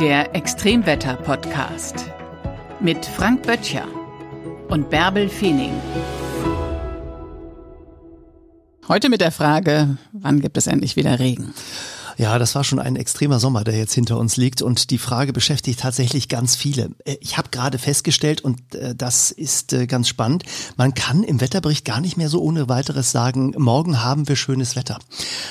Der Extremwetter-Podcast mit Frank Böttcher und Bärbel Feening. Heute mit der Frage, wann gibt es endlich wieder Regen? Ja, das war schon ein extremer Sommer, der jetzt hinter uns liegt und die Frage beschäftigt tatsächlich ganz viele. Äh, ich habe gerade festgestellt und äh, das ist äh, ganz spannend, man kann im Wetterbericht gar nicht mehr so ohne weiteres sagen, morgen haben wir schönes Wetter.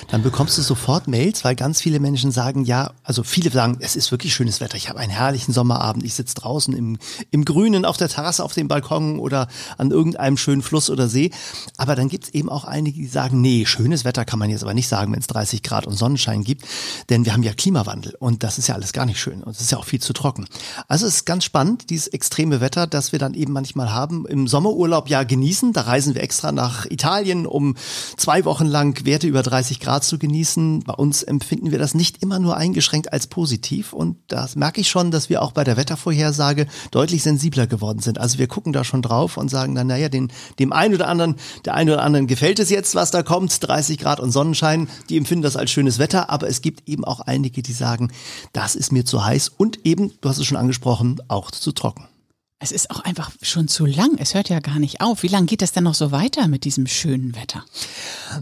Dann bekommst du sofort Mails, weil ganz viele Menschen sagen, ja, also viele sagen, es ist wirklich schönes Wetter, ich habe einen herrlichen Sommerabend, ich sitze draußen im, im Grünen auf der Terrasse auf dem Balkon oder an irgendeinem schönen Fluss oder See. Aber dann gibt es eben auch einige, die sagen, nee, schönes Wetter kann man jetzt aber nicht sagen, wenn es 30 Grad und Sonnenschein gibt gibt. Denn wir haben ja Klimawandel und das ist ja alles gar nicht schön und es ist ja auch viel zu trocken. Also es ist ganz spannend, dieses extreme Wetter, das wir dann eben manchmal haben. Im Sommerurlaub ja genießen. Da reisen wir extra nach Italien, um zwei Wochen lang Werte über 30 Grad zu genießen. Bei uns empfinden wir das nicht immer nur eingeschränkt als positiv und das merke ich schon, dass wir auch bei der Wettervorhersage deutlich sensibler geworden sind. Also wir gucken da schon drauf und sagen dann, naja, den, dem einen oder anderen, der einen oder anderen gefällt es jetzt, was da kommt, 30 Grad und Sonnenschein, die empfinden das als schönes Wetter, aber es gibt eben auch einige, die sagen, das ist mir zu heiß und eben, du hast es schon angesprochen, auch zu trocken. Es ist auch einfach schon zu lang. Es hört ja gar nicht auf. Wie lange geht es denn noch so weiter mit diesem schönen Wetter?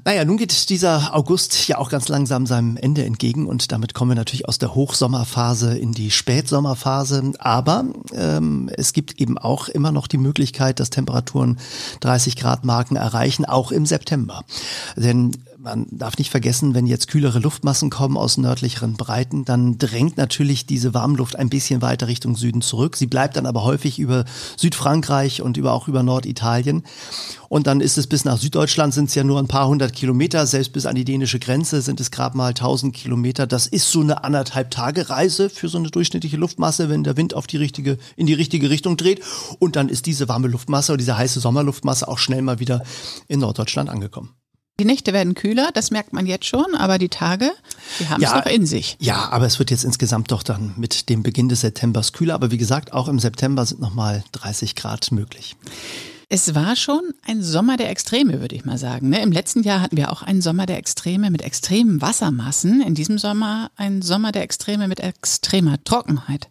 Naja, nun geht dieser August ja auch ganz langsam seinem Ende entgegen und damit kommen wir natürlich aus der Hochsommerphase in die Spätsommerphase. Aber ähm, es gibt eben auch immer noch die Möglichkeit, dass Temperaturen 30 Grad Marken erreichen, auch im September. Denn man darf nicht vergessen, wenn jetzt kühlere Luftmassen kommen aus nördlicheren Breiten, dann drängt natürlich diese Warmluft ein bisschen weiter Richtung Süden zurück. Sie bleibt dann aber häufig über Südfrankreich und über, auch über Norditalien. Und dann ist es bis nach Süddeutschland sind es ja nur ein paar hundert Kilometer, selbst bis an die dänische Grenze sind es gerade mal tausend Kilometer. Das ist so eine anderthalb Tage Reise für so eine durchschnittliche Luftmasse, wenn der Wind auf die richtige, in die richtige Richtung dreht. Und dann ist diese warme Luftmasse oder diese heiße Sommerluftmasse auch schnell mal wieder in Norddeutschland angekommen. Die Nächte werden kühler, das merkt man jetzt schon, aber die Tage, die haben ja, es noch in sich. Ja, aber es wird jetzt insgesamt doch dann mit dem Beginn des Septembers kühler. Aber wie gesagt, auch im September sind nochmal 30 Grad möglich. Es war schon ein Sommer der Extreme, würde ich mal sagen. Ne? Im letzten Jahr hatten wir auch einen Sommer der Extreme mit extremen Wassermassen. In diesem Sommer ein Sommer der Extreme mit extremer Trockenheit.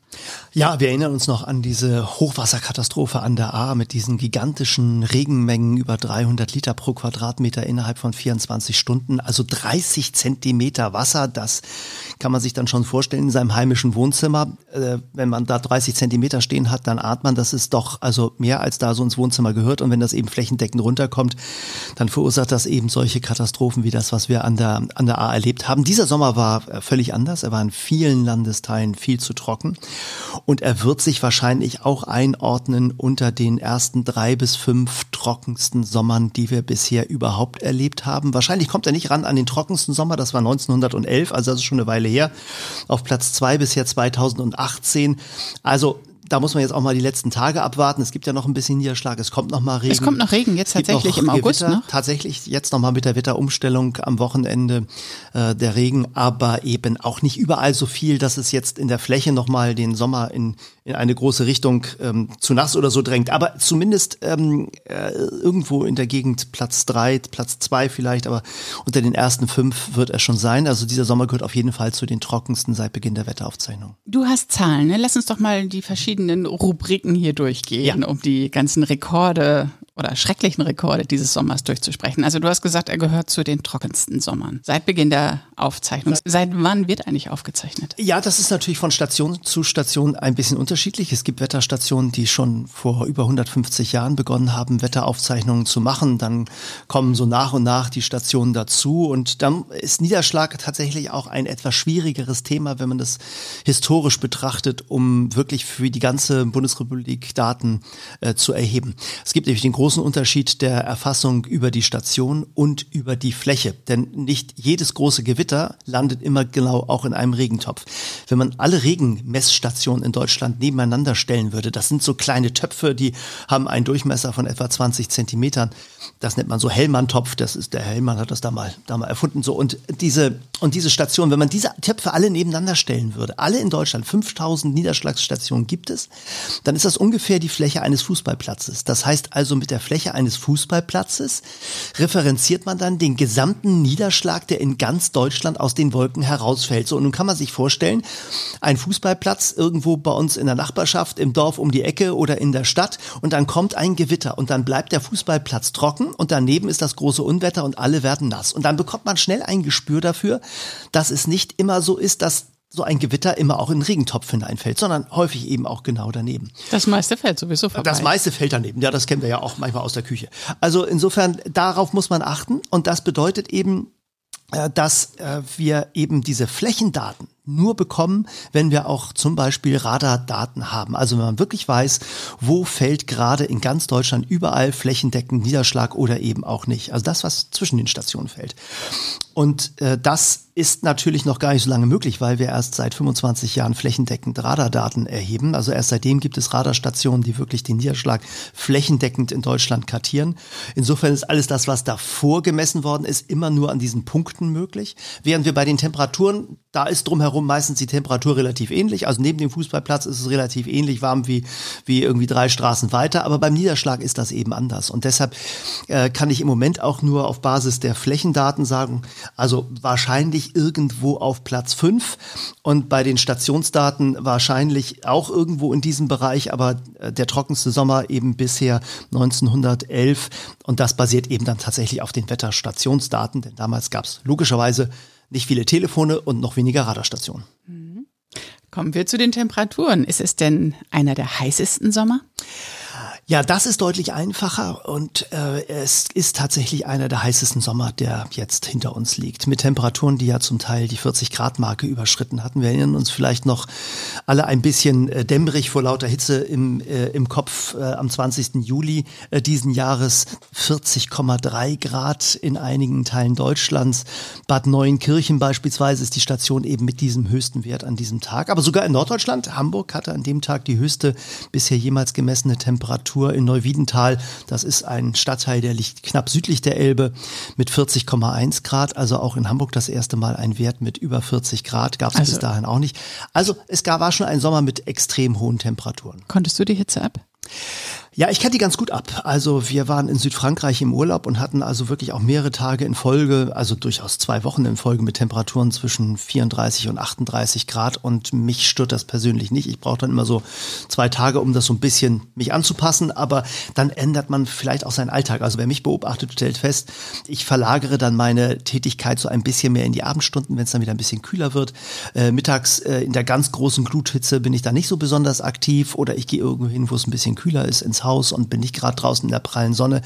Ja, wir erinnern uns noch an diese Hochwasserkatastrophe an der A mit diesen gigantischen Regenmengen über 300 Liter pro Quadratmeter innerhalb von 24 Stunden. Also 30 Zentimeter Wasser, das kann man sich dann schon vorstellen in seinem heimischen Wohnzimmer. Äh, wenn man da 30 Zentimeter stehen hat, dann ahnt man, das ist doch also mehr als da so ins Wohnzimmer gehört gehört. Und wenn das eben flächendeckend runterkommt, dann verursacht das eben solche Katastrophen wie das, was wir an der, an der A erlebt haben. Dieser Sommer war äh, völlig anders. Er war in vielen Landesteilen viel zu trocken. Und er wird sich wahrscheinlich auch einordnen unter den ersten drei bis fünf trockensten Sommern, die wir bisher überhaupt erlebt haben. Wahrscheinlich kommt er nicht ran an den trockensten Sommer. Das war 1911, also das ist schon eine Weile her. Auf Platz zwei bisher 2018. Also da muss man jetzt auch mal die letzten Tage abwarten. Es gibt ja noch ein bisschen Niederschlag. Es kommt noch mal Regen. Es kommt noch Regen jetzt tatsächlich im August. Gewitter, noch? Tatsächlich jetzt noch mal mit der Wetterumstellung am Wochenende äh, der Regen, aber eben auch nicht überall so viel, dass es jetzt in der Fläche noch mal den Sommer in in eine große Richtung ähm, zu nass oder so drängt. Aber zumindest ähm, äh, irgendwo in der Gegend Platz drei, Platz zwei vielleicht, aber unter den ersten fünf wird er schon sein. Also dieser Sommer gehört auf jeden Fall zu den trockensten seit Beginn der Wetteraufzeichnung. Du hast Zahlen, ne? Lass uns doch mal die verschiedenen Rubriken hier durchgehen, ja. um die ganzen Rekorde oder schrecklichen Rekorde dieses Sommers durchzusprechen. Also du hast gesagt, er gehört zu den trockensten Sommern. Seit Beginn der Aufzeichnung. Seit wann wird eigentlich aufgezeichnet? Ja, das ist natürlich von Station zu Station ein bisschen unterschiedlich. Es gibt Wetterstationen, die schon vor über 150 Jahren begonnen haben, Wetteraufzeichnungen zu machen. Dann kommen so nach und nach die Stationen dazu. Und dann ist Niederschlag tatsächlich auch ein etwas schwierigeres Thema, wenn man das historisch betrachtet, um wirklich für die ganze Bundesrepublik Daten äh, zu erheben. Es gibt nämlich den großen Unterschied der Erfassung über die Station und über die Fläche. Denn nicht jedes große Gewitter landet immer genau auch in einem Regentopf. Wenn man alle Regenmessstationen in Deutschland nebeneinander stellen würde, das sind so kleine Töpfe, die haben einen Durchmesser von etwa 20 Zentimetern. Das nennt man so Hellmann-Topf. Das ist der Hellmann hat das da mal, da mal erfunden. So und diese und diese Station, wenn man diese Töpfe alle nebeneinander stellen würde, alle in Deutschland, 5000 Niederschlagsstationen gibt es, dann ist das ungefähr die Fläche eines Fußballplatzes. Das heißt also mit der der Fläche eines Fußballplatzes referenziert man dann den gesamten Niederschlag, der in ganz Deutschland aus den Wolken herausfällt. So, und nun kann man sich vorstellen, ein Fußballplatz irgendwo bei uns in der Nachbarschaft, im Dorf um die Ecke oder in der Stadt und dann kommt ein Gewitter und dann bleibt der Fußballplatz trocken und daneben ist das große Unwetter und alle werden nass. Und dann bekommt man schnell ein Gespür dafür, dass es nicht immer so ist, dass so ein Gewitter immer auch in den Regentopf hineinfällt, sondern häufig eben auch genau daneben. Das meiste fällt sowieso vorbei. Das meiste fällt daneben. Ja, das kennen wir ja auch manchmal aus der Küche. Also insofern, darauf muss man achten. Und das bedeutet eben, äh, dass äh, wir eben diese Flächendaten nur bekommen, wenn wir auch zum Beispiel Radardaten haben. Also wenn man wirklich weiß, wo fällt gerade in ganz Deutschland überall flächendeckend Niederschlag oder eben auch nicht. Also das, was zwischen den Stationen fällt. Und äh, das ist natürlich noch gar nicht so lange möglich, weil wir erst seit 25 Jahren flächendeckend Radardaten erheben. Also erst seitdem gibt es Radarstationen, die wirklich den Niederschlag flächendeckend in Deutschland kartieren. Insofern ist alles das, was davor gemessen worden ist, immer nur an diesen Punkten möglich. Während wir bei den Temperaturen, da ist drumherum meistens die Temperatur relativ ähnlich. Also neben dem Fußballplatz ist es relativ ähnlich warm wie, wie irgendwie drei Straßen weiter. Aber beim Niederschlag ist das eben anders. Und deshalb äh, kann ich im Moment auch nur auf Basis der Flächendaten sagen, also wahrscheinlich irgendwo auf Platz 5 und bei den Stationsdaten wahrscheinlich auch irgendwo in diesem Bereich, aber äh, der trockenste Sommer eben bisher 1911 und das basiert eben dann tatsächlich auf den Wetterstationsdaten, denn damals gab es logischerweise nicht viele Telefone und noch weniger Radarstationen. Mhm. Kommen wir zu den Temperaturen. Ist es denn einer der heißesten Sommer? Ja, das ist deutlich einfacher und äh, es ist tatsächlich einer der heißesten Sommer, der jetzt hinter uns liegt. Mit Temperaturen, die ja zum Teil die 40 Grad Marke überschritten hatten. Wir erinnern uns vielleicht noch alle ein bisschen äh, dämmerig vor lauter Hitze im, äh, im Kopf äh, am 20. Juli äh, diesen Jahres 40,3 Grad in einigen Teilen Deutschlands. Bad Neuenkirchen beispielsweise ist die Station eben mit diesem höchsten Wert an diesem Tag. Aber sogar in Norddeutschland, Hamburg hatte an dem Tag die höchste bisher jemals gemessene Temperatur Temperatur in Neuwiedental. Das ist ein Stadtteil, der liegt knapp südlich der Elbe mit 40,1 Grad. Also auch in Hamburg das erste Mal ein Wert mit über 40 Grad. Gab es also, bis dahin auch nicht. Also es gab, war schon ein Sommer mit extrem hohen Temperaturen. Konntest du die Hitze ab? Ja, ich kenne die ganz gut ab. Also wir waren in Südfrankreich im Urlaub und hatten also wirklich auch mehrere Tage in Folge, also durchaus zwei Wochen in Folge mit Temperaturen zwischen 34 und 38 Grad und mich stört das persönlich nicht. Ich brauche dann immer so zwei Tage, um das so ein bisschen mich anzupassen, aber dann ändert man vielleicht auch seinen Alltag. Also wer mich beobachtet, stellt fest, ich verlagere dann meine Tätigkeit so ein bisschen mehr in die Abendstunden, wenn es dann wieder ein bisschen kühler wird. Äh, mittags äh, in der ganz großen Gluthitze bin ich da nicht so besonders aktiv oder ich gehe irgendwo hin, wo es ein bisschen kühler ist, ins Haus und bin nicht gerade draußen in der prallen Sonne.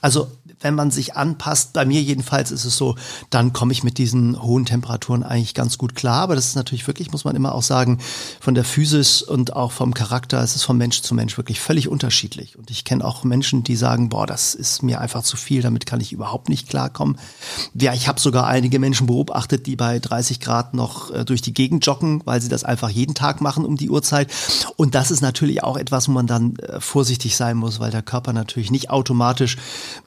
Also wenn man sich anpasst, bei mir jedenfalls ist es so, dann komme ich mit diesen hohen Temperaturen eigentlich ganz gut klar. Aber das ist natürlich wirklich, muss man immer auch sagen, von der Physis und auch vom Charakter, es ist von Mensch zu Mensch wirklich völlig unterschiedlich. Und ich kenne auch Menschen, die sagen, boah, das ist mir einfach zu viel, damit kann ich überhaupt nicht klarkommen. Ja, ich habe sogar einige Menschen beobachtet, die bei 30 Grad noch äh, durch die Gegend joggen, weil sie das einfach jeden Tag machen um die Uhrzeit. Und das ist natürlich auch etwas, wo man dann äh, vorsichtig sein muss, weil der Körper natürlich nicht automatisch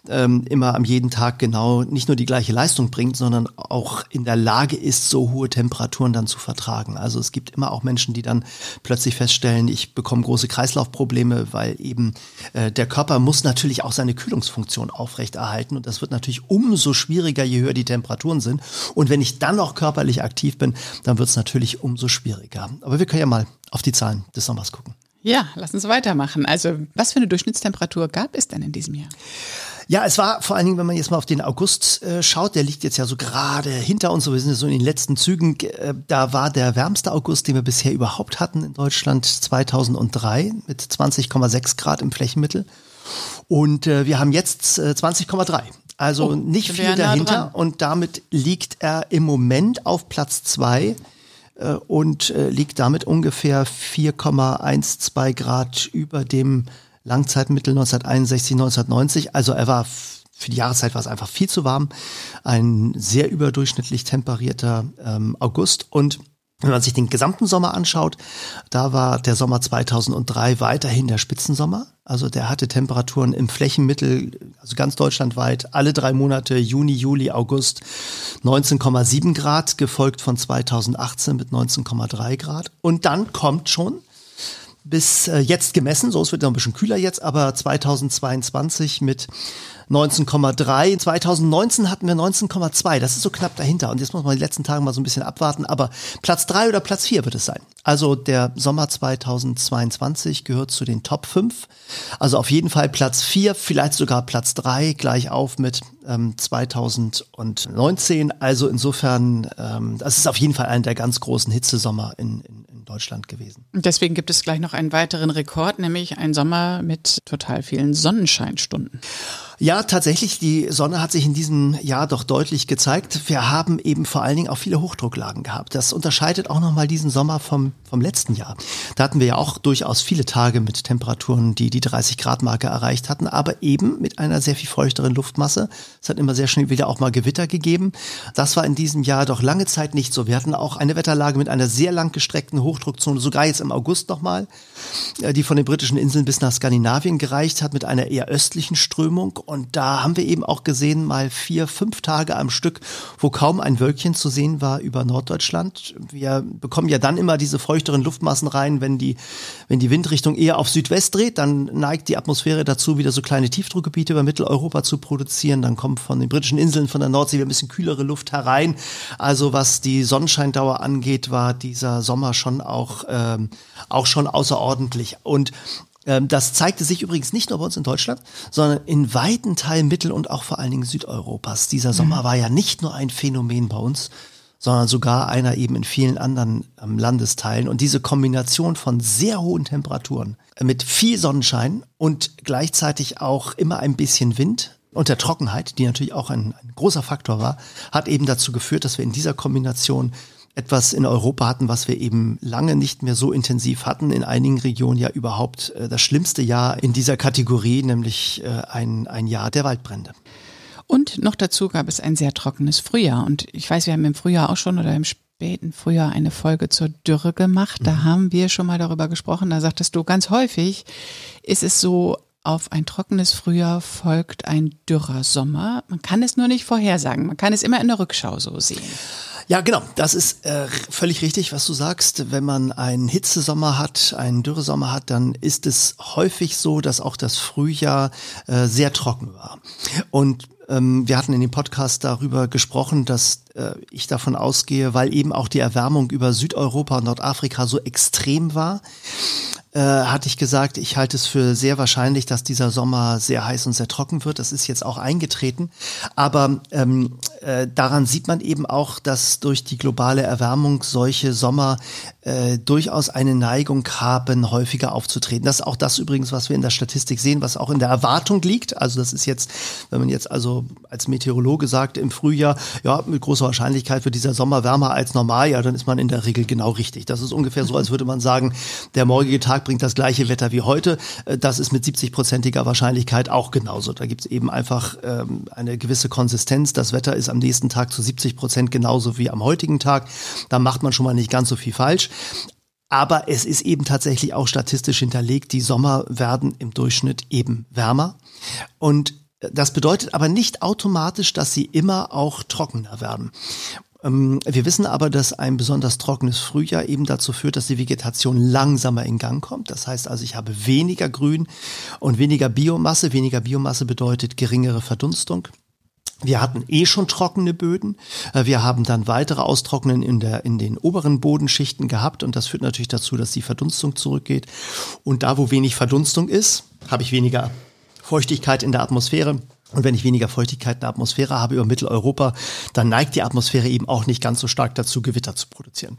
ähm, immer am jeden Tag genau nicht nur die gleiche Leistung bringt, sondern auch in der Lage ist, so hohe Temperaturen dann zu vertragen. Also es gibt immer auch Menschen, die dann plötzlich feststellen, ich bekomme große Kreislaufprobleme, weil eben äh, der Körper muss natürlich auch seine Kühlungsfunktion aufrechterhalten und das wird natürlich umso schwieriger, je höher die Temperaturen sind. Und wenn ich dann noch körperlich aktiv bin, dann wird es natürlich umso schwieriger. Aber wir können ja mal auf die Zahlen des Sommers gucken. Ja, lass uns weitermachen. Also, was für eine Durchschnittstemperatur gab es denn in diesem Jahr? Ja, es war vor allen Dingen, wenn man jetzt mal auf den August äh, schaut, der liegt jetzt ja so gerade hinter uns, so wir sind so in den letzten Zügen. Äh, da war der wärmste August, den wir bisher überhaupt hatten in Deutschland 2003 mit 20,6 Grad im Flächenmittel. Und äh, wir haben jetzt äh, 20,3. Also oh, nicht viel dahinter. Und damit liegt er im Moment auf Platz zwei äh, und äh, liegt damit ungefähr 4,12 Grad über dem Langzeitmittel 1961, 1990. Also er war für die Jahreszeit war es einfach viel zu warm. Ein sehr überdurchschnittlich temperierter ähm, August. Und wenn man sich den gesamten Sommer anschaut, da war der Sommer 2003 weiterhin der Spitzensommer. Also der hatte Temperaturen im Flächenmittel, also ganz deutschlandweit, alle drei Monate, Juni, Juli, August, 19,7 Grad, gefolgt von 2018 mit 19,3 Grad. Und dann kommt schon bis äh, jetzt gemessen, so es wird noch ein bisschen kühler jetzt, aber 2022 mit 19,3. 2019 hatten wir 19,2. Das ist so knapp dahinter. Und jetzt muss man die letzten Tage mal so ein bisschen abwarten. Aber Platz drei oder Platz vier wird es sein. Also der Sommer 2022 gehört zu den Top 5. Also auf jeden Fall Platz vier, vielleicht sogar Platz drei, gleich auf mit ähm, 2019. Also insofern, ähm, das ist auf jeden Fall einer der ganz großen Hitzesommer in, in, Deutschland gewesen. Deswegen gibt es gleich noch einen weiteren Rekord, nämlich einen Sommer mit total vielen Sonnenscheinstunden. Ja, tatsächlich, die Sonne hat sich in diesem Jahr doch deutlich gezeigt. Wir haben eben vor allen Dingen auch viele Hochdrucklagen gehabt. Das unterscheidet auch nochmal diesen Sommer vom, vom letzten Jahr. Da hatten wir ja auch durchaus viele Tage mit Temperaturen, die die 30 Grad Marke erreicht hatten, aber eben mit einer sehr viel feuchteren Luftmasse. Es hat immer sehr schnell wieder auch mal Gewitter gegeben. Das war in diesem Jahr doch lange Zeit nicht so. Wir hatten auch eine Wetterlage mit einer sehr lang gestreckten Hochdruckzone, sogar jetzt im August nochmal, äh, die von den britischen Inseln bis nach Skandinavien gereicht hat mit einer eher östlichen Strömung und da haben wir eben auch gesehen, mal vier, fünf Tage am Stück, wo kaum ein Wölkchen zu sehen war über Norddeutschland. Wir bekommen ja dann immer diese feuchteren Luftmassen rein, wenn die, wenn die Windrichtung eher auf Südwest dreht, dann neigt die Atmosphäre dazu, wieder so kleine Tiefdruckgebiete über Mitteleuropa zu produzieren. Dann kommt von den britischen Inseln, von der Nordsee wieder ein bisschen kühlere Luft herein. Also was die Sonnenscheindauer angeht, war dieser Sommer schon auch, ähm, auch schon außerordentlich. Und das zeigte sich übrigens nicht nur bei uns in Deutschland, sondern in weiten Teilen Mittel- und auch vor allen Dingen Südeuropas. Dieser Sommer mhm. war ja nicht nur ein Phänomen bei uns, sondern sogar einer eben in vielen anderen ähm, Landesteilen. Und diese Kombination von sehr hohen Temperaturen mit viel Sonnenschein und gleichzeitig auch immer ein bisschen Wind und der Trockenheit, die natürlich auch ein, ein großer Faktor war, hat eben dazu geführt, dass wir in dieser Kombination etwas in Europa hatten, was wir eben lange nicht mehr so intensiv hatten. In einigen Regionen ja überhaupt äh, das schlimmste Jahr in dieser Kategorie, nämlich äh, ein, ein Jahr der Waldbrände. Und noch dazu gab es ein sehr trockenes Frühjahr. Und ich weiß, wir haben im Frühjahr auch schon oder im späten Frühjahr eine Folge zur Dürre gemacht. Da mhm. haben wir schon mal darüber gesprochen. Da sagtest du, ganz häufig ist es so, auf ein trockenes Frühjahr folgt ein dürrer Sommer. Man kann es nur nicht vorhersagen. Man kann es immer in der Rückschau so sehen. Ja, genau. Das ist äh, völlig richtig, was du sagst. Wenn man einen Hitzesommer hat, einen Dürresommer hat, dann ist es häufig so, dass auch das Frühjahr äh, sehr trocken war. Und ähm, wir hatten in dem Podcast darüber gesprochen, dass äh, ich davon ausgehe, weil eben auch die Erwärmung über Südeuropa und Nordafrika so extrem war, äh, hatte ich gesagt, ich halte es für sehr wahrscheinlich, dass dieser Sommer sehr heiß und sehr trocken wird. Das ist jetzt auch eingetreten. Aber ähm, äh, daran sieht man eben auch, dass durch die globale Erwärmung solche Sommer äh, durchaus eine Neigung haben, häufiger aufzutreten. Das ist auch das übrigens, was wir in der Statistik sehen, was auch in der Erwartung liegt. Also das ist jetzt, wenn man jetzt also als Meteorologe sagt, im Frühjahr, ja, mit großer Wahrscheinlichkeit wird dieser Sommer wärmer als normal, ja, dann ist man in der Regel genau richtig. Das ist ungefähr so, als würde man sagen, der morgige Tag bringt das gleiche Wetter wie heute. Äh, das ist mit 70-prozentiger Wahrscheinlichkeit auch genauso. Da gibt es eben einfach ähm, eine gewisse Konsistenz. Das Wetter ist am nächsten Tag zu 70 Prozent genauso wie am heutigen Tag. Da macht man schon mal nicht ganz so viel falsch. Aber es ist eben tatsächlich auch statistisch hinterlegt, die Sommer werden im Durchschnitt eben wärmer. Und das bedeutet aber nicht automatisch, dass sie immer auch trockener werden. Ähm, wir wissen aber, dass ein besonders trockenes Frühjahr eben dazu führt, dass die Vegetation langsamer in Gang kommt. Das heißt also, ich habe weniger Grün und weniger Biomasse. Weniger Biomasse bedeutet geringere Verdunstung. Wir hatten eh schon trockene Böden. Äh, wir haben dann weitere Austrocknen in, der, in den oberen Bodenschichten gehabt und das führt natürlich dazu, dass die Verdunstung zurückgeht. Und da, wo wenig Verdunstung ist, habe ich weniger Feuchtigkeit in der Atmosphäre. Und wenn ich weniger Feuchtigkeit in der Atmosphäre habe über Mitteleuropa, dann neigt die Atmosphäre eben auch nicht ganz so stark dazu, Gewitter zu produzieren.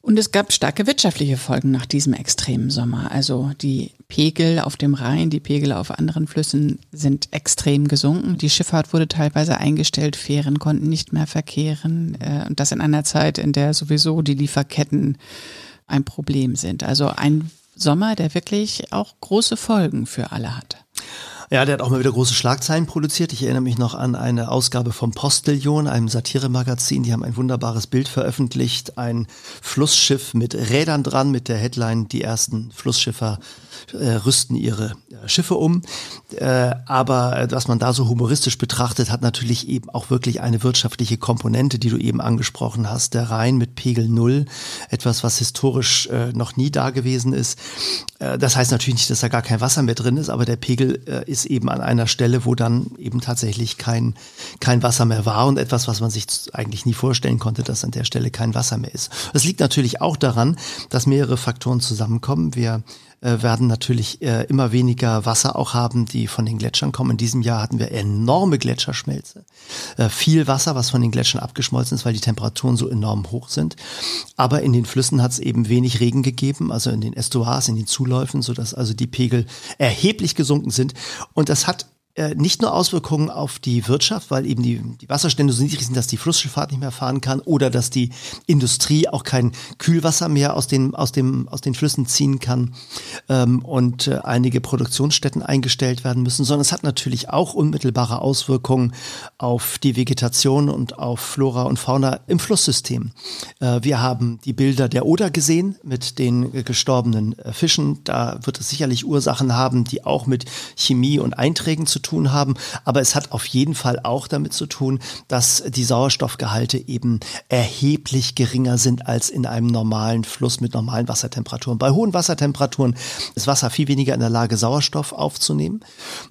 Und es gab starke wirtschaftliche Folgen nach diesem extremen Sommer. Also die Pegel auf dem Rhein, die Pegel auf anderen Flüssen sind extrem gesunken. Die Schifffahrt wurde teilweise eingestellt, Fähren konnten nicht mehr verkehren. Äh, und das in einer Zeit, in der sowieso die Lieferketten ein Problem sind. Also ein Sommer, der wirklich auch große Folgen für alle hat. Ja, der hat auch mal wieder große Schlagzeilen produziert. Ich erinnere mich noch an eine Ausgabe vom Postillion, einem Satiremagazin. Die haben ein wunderbares Bild veröffentlicht. Ein Flussschiff mit Rädern dran, mit der Headline, die ersten Flussschiffer äh, rüsten ihre äh, Schiffe um. Äh, aber äh, was man da so humoristisch betrachtet, hat natürlich eben auch wirklich eine wirtschaftliche Komponente, die du eben angesprochen hast. Der Rhein mit Pegel Null, etwas, was historisch äh, noch nie da gewesen ist. Äh, das heißt natürlich nicht, dass da gar kein Wasser mehr drin ist, aber der Pegel äh, ist eben an einer Stelle, wo dann eben tatsächlich kein, kein Wasser mehr war und etwas, was man sich eigentlich nie vorstellen konnte, dass an der Stelle kein Wasser mehr ist. Das liegt natürlich auch daran, dass mehrere Faktoren zusammenkommen. Wir äh, werden natürlich äh, immer weniger Wasser auch haben, die von den Gletschern kommen. In diesem Jahr hatten wir enorme Gletscherschmelze. Äh, viel Wasser, was von den Gletschern abgeschmolzen ist, weil die Temperaturen so enorm hoch sind. Aber in den Flüssen hat es eben wenig Regen gegeben, also in den Estuars, in den Zuläufen, sodass also die Pegel erheblich gesunken sind. Und das hat äh, nicht nur Auswirkungen auf die Wirtschaft, weil eben die, die Wasserstände so niedrig sind, dass die Flussschifffahrt nicht mehr fahren kann oder dass die Industrie auch kein Kühlwasser mehr aus den, aus dem, aus den Flüssen ziehen kann ähm, und äh, einige Produktionsstätten eingestellt werden müssen, sondern es hat natürlich auch unmittelbare Auswirkungen auf die Vegetation und auf Flora und Fauna im Flusssystem. Äh, wir haben die Bilder der Oder gesehen mit den gestorbenen äh, Fischen. Da wird es sicherlich Ursachen haben, die auch mit Chemie und Einträgen zu tun tun haben, aber es hat auf jeden Fall auch damit zu tun, dass die Sauerstoffgehalte eben erheblich geringer sind als in einem normalen Fluss mit normalen Wassertemperaturen. Bei hohen Wassertemperaturen ist Wasser viel weniger in der Lage, Sauerstoff aufzunehmen.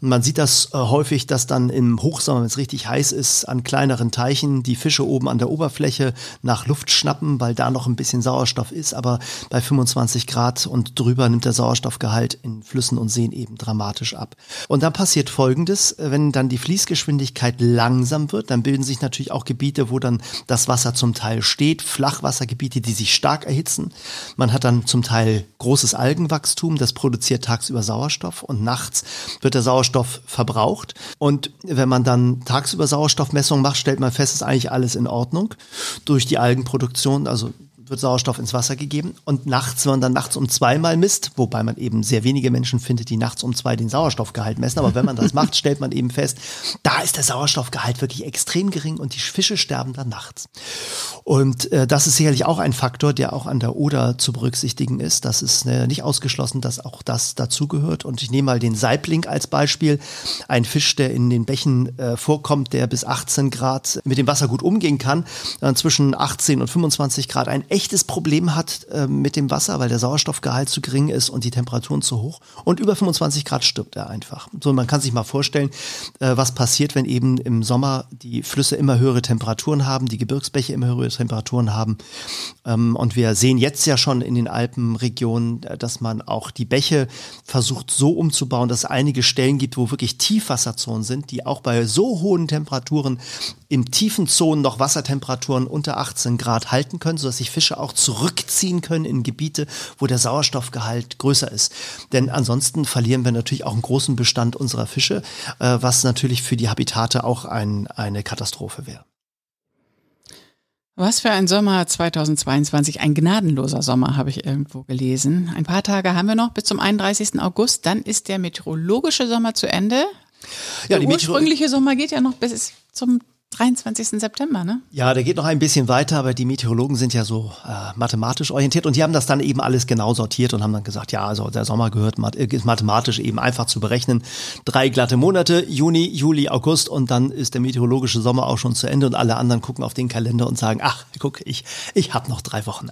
man sieht das äh, häufig, dass dann im Hochsommer, wenn es richtig heiß ist, an kleineren Teichen die Fische oben an der Oberfläche nach Luft schnappen, weil da noch ein bisschen Sauerstoff ist. Aber bei 25 Grad und drüber nimmt der Sauerstoffgehalt in Flüssen und Seen eben dramatisch ab. Und dann passiert Folgendes folgendes, wenn dann die Fließgeschwindigkeit langsam wird, dann bilden sich natürlich auch Gebiete, wo dann das Wasser zum Teil steht, Flachwassergebiete, die sich stark erhitzen. Man hat dann zum Teil großes Algenwachstum, das produziert tagsüber Sauerstoff und nachts wird der Sauerstoff verbraucht. Und wenn man dann tagsüber Sauerstoffmessungen macht, stellt man fest, ist eigentlich alles in Ordnung. Durch die Algenproduktion, also wird Sauerstoff ins Wasser gegeben und nachts, wenn man dann nachts um zwei mal misst, wobei man eben sehr wenige Menschen findet, die nachts um zwei den Sauerstoffgehalt messen, aber wenn man das macht, stellt man eben fest, da ist der Sauerstoffgehalt wirklich extrem gering und die Fische sterben dann nachts. Und äh, das ist sicherlich auch ein Faktor, der auch an der Oder zu berücksichtigen ist. Das ist äh, nicht ausgeschlossen, dass auch das dazugehört. Und ich nehme mal den Saibling als Beispiel. Ein Fisch, der in den Bächen äh, vorkommt, der bis 18 Grad mit dem Wasser gut umgehen kann, äh, zwischen 18 und 25 Grad ein echtes Problem hat äh, mit dem Wasser, weil der Sauerstoffgehalt zu gering ist und die Temperaturen zu hoch. Und über 25 Grad stirbt er einfach. So, man kann sich mal vorstellen, äh, was passiert, wenn eben im Sommer die Flüsse immer höhere Temperaturen haben, die Gebirgsbäche immer höhere Temperaturen haben. Ähm, und wir sehen jetzt ja schon in den Alpenregionen, äh, dass man auch die Bäche versucht so umzubauen, dass es einige Stellen gibt, wo wirklich Tiefwasserzonen sind, die auch bei so hohen Temperaturen in tiefen Zonen noch Wassertemperaturen unter 18 Grad halten können, sodass sich Fische Fische auch zurückziehen können in Gebiete, wo der Sauerstoffgehalt größer ist. Denn ansonsten verlieren wir natürlich auch einen großen Bestand unserer Fische, äh, was natürlich für die Habitate auch ein, eine Katastrophe wäre. Was für ein Sommer 2022, ein gnadenloser Sommer, habe ich irgendwo gelesen. Ein paar Tage haben wir noch bis zum 31. August, dann ist der meteorologische Sommer zu Ende. Ja, der ursprüngliche Sommer geht ja noch bis zum 23. September, ne? Ja, der geht noch ein bisschen weiter, aber die Meteorologen sind ja so äh, mathematisch orientiert und die haben das dann eben alles genau sortiert und haben dann gesagt, ja, also der Sommer gehört ist mathematisch eben einfach zu berechnen. Drei glatte Monate, Juni, Juli, August und dann ist der meteorologische Sommer auch schon zu Ende und alle anderen gucken auf den Kalender und sagen, ach, guck, ich, ich habe noch drei Wochen.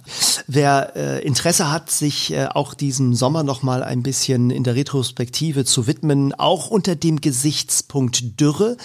Wer äh, Interesse hat, sich äh, auch diesem Sommer noch mal ein bisschen in der Retrospektive zu widmen, auch unter dem Gesichtspunkt Dürre,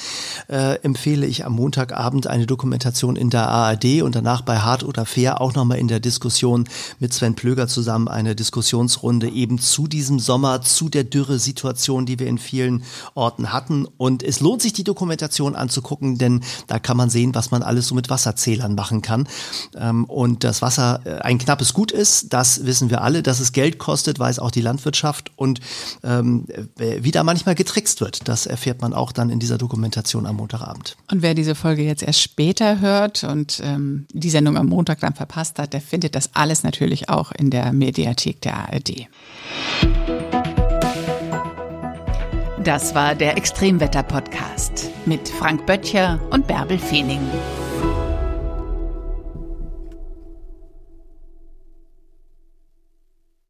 äh, empfehle ich am Montagabend eine Dokumentation in der ARD und danach bei Hart oder Fair auch nochmal in der Diskussion mit Sven Plöger zusammen eine Diskussionsrunde eben zu diesem Sommer, zu der Dürre-Situation, die wir in vielen Orten hatten. Und es lohnt sich, die Dokumentation anzugucken, denn da kann man sehen, was man alles so mit Wasserzählern machen kann. Ähm, und das Wasser äh, ein knappes Gut ist, das wissen wir alle. Dass es Geld kostet, weiß auch die Landwirtschaft. Und ähm, wie da manchmal getrickst wird, das erfährt man auch dann in dieser Dokumentation am Montagabend. Und wer diese Folge jetzt erst später hört und ähm, die Sendung am Montag dann verpasst hat, der findet das alles natürlich auch in der Mediathek der ARD. Das war der Extremwetter-Podcast mit Frank Böttcher und Bärbel Feening.